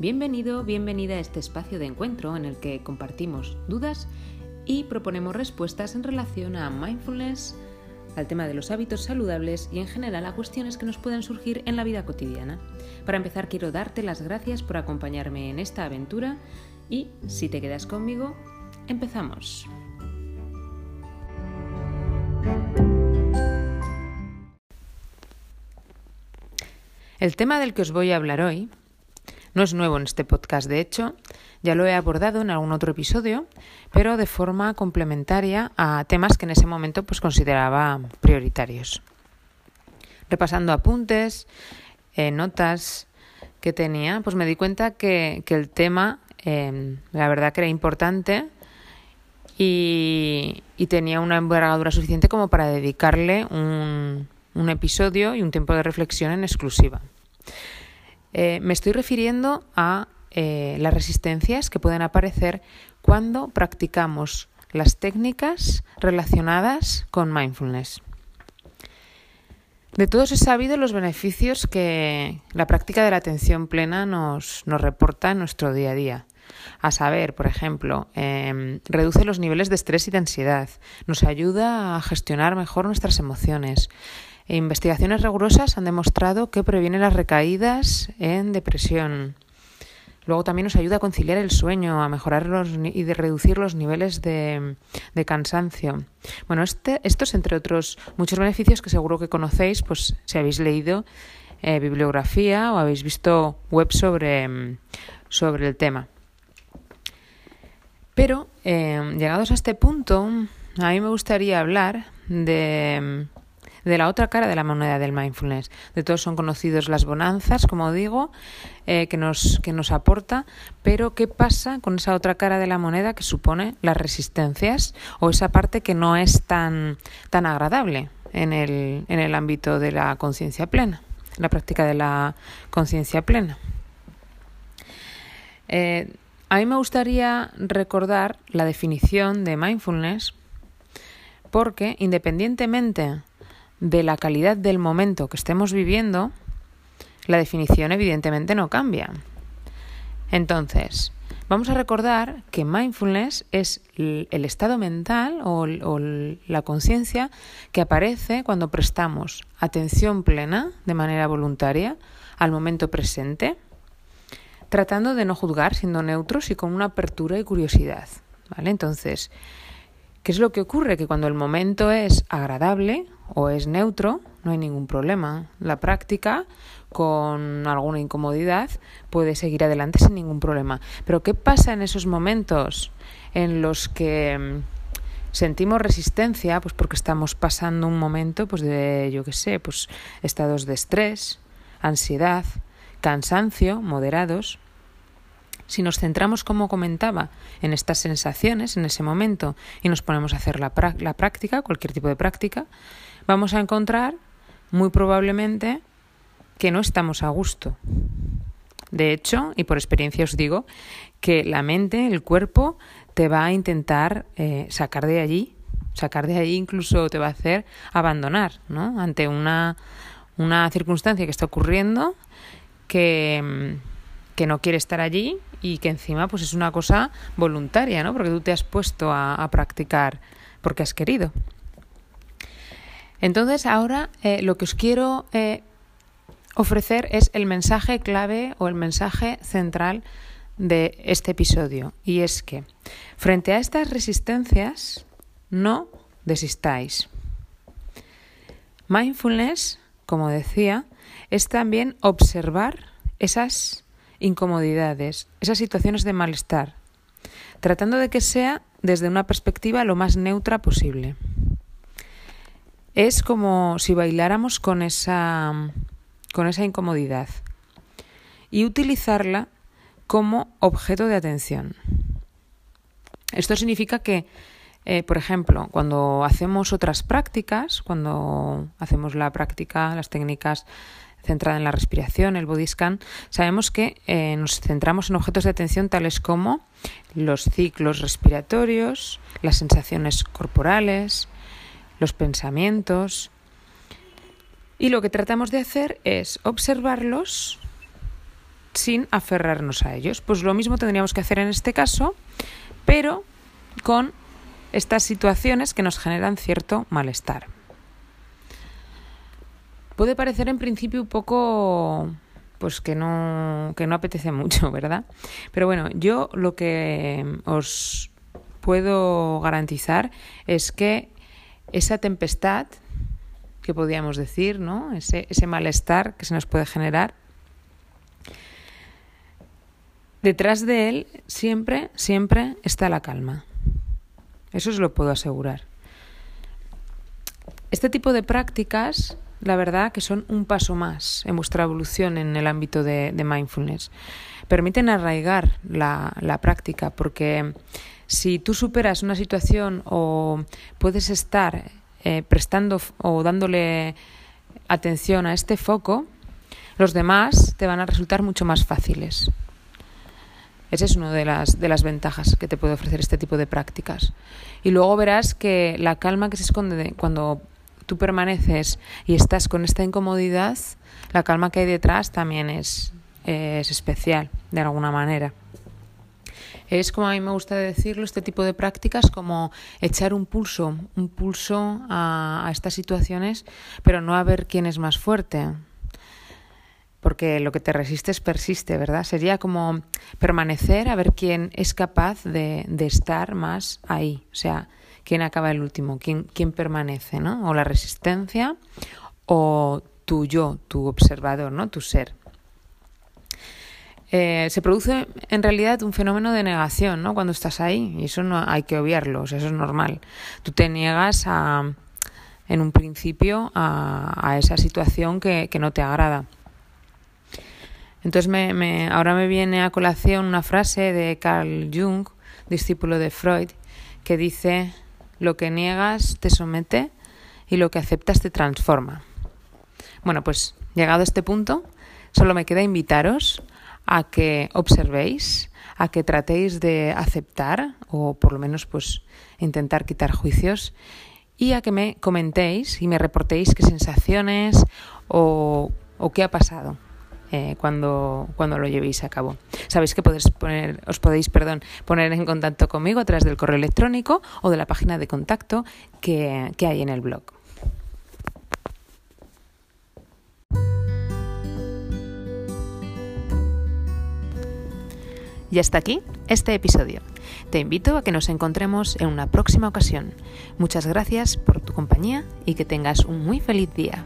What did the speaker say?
Bienvenido, bienvenida a este espacio de encuentro en el que compartimos dudas y proponemos respuestas en relación a mindfulness, al tema de los hábitos saludables y en general a cuestiones que nos pueden surgir en la vida cotidiana. Para empezar quiero darte las gracias por acompañarme en esta aventura y si te quedas conmigo, empezamos. El tema del que os voy a hablar hoy no es nuevo en este podcast, de hecho, ya lo he abordado en algún otro episodio, pero de forma complementaria a temas que en ese momento pues consideraba prioritarios. Repasando apuntes, eh, notas que tenía, pues me di cuenta que, el tema, em, la verdad que era importante y, tenía una envergadura suficiente como para dedicarle un episodio y un tiempo de reflexión en exclusiva. Eh, me estoy refiriendo a eh, las resistencias que pueden aparecer cuando practicamos las técnicas relacionadas con mindfulness. De todos he sabido los beneficios que la práctica de la atención plena nos, reporta en nuestro día a día. A saber, por ejemplo, em, reduce los niveles de estrés y de ansiedad, nos ayuda a gestionar mejor nuestras emociones, Investigaciones rigurosas han demostrado que previene las recaídas en depresión. Luego también nos ayuda a conciliar el sueño, a mejorar los, y de reducir los niveles de, cansancio. Bueno, este, estos, entre otros muchos beneficios que seguro que conocéis, pues si habéis leído eh, bibliografía o habéis visto web sobre, sobre el tema. Pero, eh, llegados a este punto, a mí me gustaría hablar de de la otra cara de la moneda del mindfulness. De todos son conocidos las bonanzas, como digo, eh, que, nos, que nos aporta, pero ¿qué pasa con esa otra cara de la moneda que supone las resistencias o esa parte que no es tan, tan agradable en el, en el ámbito de la conciencia plena, la práctica de la conciencia plena? Eh, a mí me gustaría recordar la definición de mindfulness porque independientemente de la calidad del momento que estemos viviendo, la definición evidentemente no cambia. Entonces, vamos a recordar que mindfulness es el estado mental o, la conciencia que aparece cuando prestamos atención plena de manera voluntaria al momento presente, tratando de no juzgar, siendo neutros y con una apertura y curiosidad. ¿Vale? Entonces, ¿qué es lo que ocurre? Que cuando el momento es agradable o es neutro, no hay ningún problema. La práctica, con alguna incomodidad, puede seguir adelante sin ningún problema. Pero ¿qué pasa en esos momentos en los que mm, sentimos resistencia? Pues porque estamos pasando un momento pues de, yo qué sé, pues estados de estrés, ansiedad, cansancio moderados. Si nos centramos, como comentaba, en estas sensaciones en ese momento y nos ponemos a hacer la, la práctica, cualquier tipo de práctica, vamos a encontrar muy probablemente que no estamos a gusto. De hecho, y por experiencia os digo, que la mente, el cuerpo, te va a intentar eh, sacar de allí, sacar de allí incluso te va a hacer abandonar, ¿no? Ante una, una circunstancia que está ocurriendo que, que no quiere estar allí y que encima pues es una cosa voluntaria, ¿no? Porque tú te has puesto a practicar porque has querido. Entonces, ahora eh, lo que os quiero eh, ofrecer es el mensaje clave o el mensaje central de este episodio. Y es que, frente a estas resistencias, no desistáis. Mindfulness, como decía, es también observar esas incomodidades, esas situaciones de malestar, tratando de que sea desde una perspectiva lo más neutra posible. Es como si bailáramos con esa, con esa incomodidad y utilizarla como objeto de atención. Esto significa que, eh, por ejemplo, cuando hacemos otras prácticas, cuando hacemos la práctica, las técnicas centradas en la respiración, el body scan, sabemos que eh, nos centramos en objetos de atención tales como los ciclos respiratorios, las sensaciones corporales, los pensamientos. Y lo que tratamos de hacer es observarlos sin aferrarnos a ellos. Pues lo mismo tendríamos que hacer en este caso, pero con estas situaciones que nos generan cierto malestar. Puede parecer en principio un poco pues que no, que no apetece mucho, ¿verdad? Pero bueno, yo lo que os puedo garantizar es que esa tempestad que podríamos decir, ¿no? Ese, ese malestar que se nos puede generar, detrás de él siempre, siempre está la calma. Eso os lo puedo asegurar. Este tipo de prácticas, la verdad, que son un paso más en vuestra evolución en el ámbito de, mindfulness. Permiten arraigar la, la práctica, porque si tú superas una situación o puedes estar eh, prestando o dándole atención a este foco, los demás te van a resultar mucho más fáciles. Esa es una de las, de las ventajas que te puede ofrecer este tipo de prácticas. Y luego verás que la calma que se esconde cuando tú permaneces y estás con esta incomodidad, la calma que hay detrás también es, es especial, de alguna manera. Es como a mí me gusta decirlo, este tipo de prácticas, como echar un pulso, un pulso a, estas situaciones, pero no a ver quién es más fuerte, porque lo que te resistes persiste, ¿verdad? Sería como permanecer a ver quién es capaz de, de estar más ahí, o sea, quién acaba el último, quién, quién permanece, ¿no? O la resistencia o tu yo, tu observador, ¿no? Tu ser. Eh, se produce en realidad un fenómeno de negación, ¿no? Cuando estás ahí, y eso no hay que obviarlo, eso es normal. Tú te niegas a, en un principio a, a esa situación que, no te agrada. Entonces me, me, ahora me viene a colación una frase de Carl Jung, discípulo de Freud, que dice, lo que niegas te somete y lo que aceptas te transforma. Bueno, pues llegado a este punto, solo me queda invitaros a que observéis, a que tratéis de aceptar o por lo menos pues intentar quitar juicios y a que me comentéis y me reportéis qué sensaciones o, o qué ha pasado eh, cuando, cuando lo llevéis a cabo. Sabéis que podéis poner, os podéis perdón, poner en contacto conmigo a través del correo electrónico o de la página de contacto que, que hay en el blog. Y hasta aquí este episodio. Te invito a que nos encontremos en una próxima ocasión. Muchas gracias por tu compañía y que tengas un muy feliz día.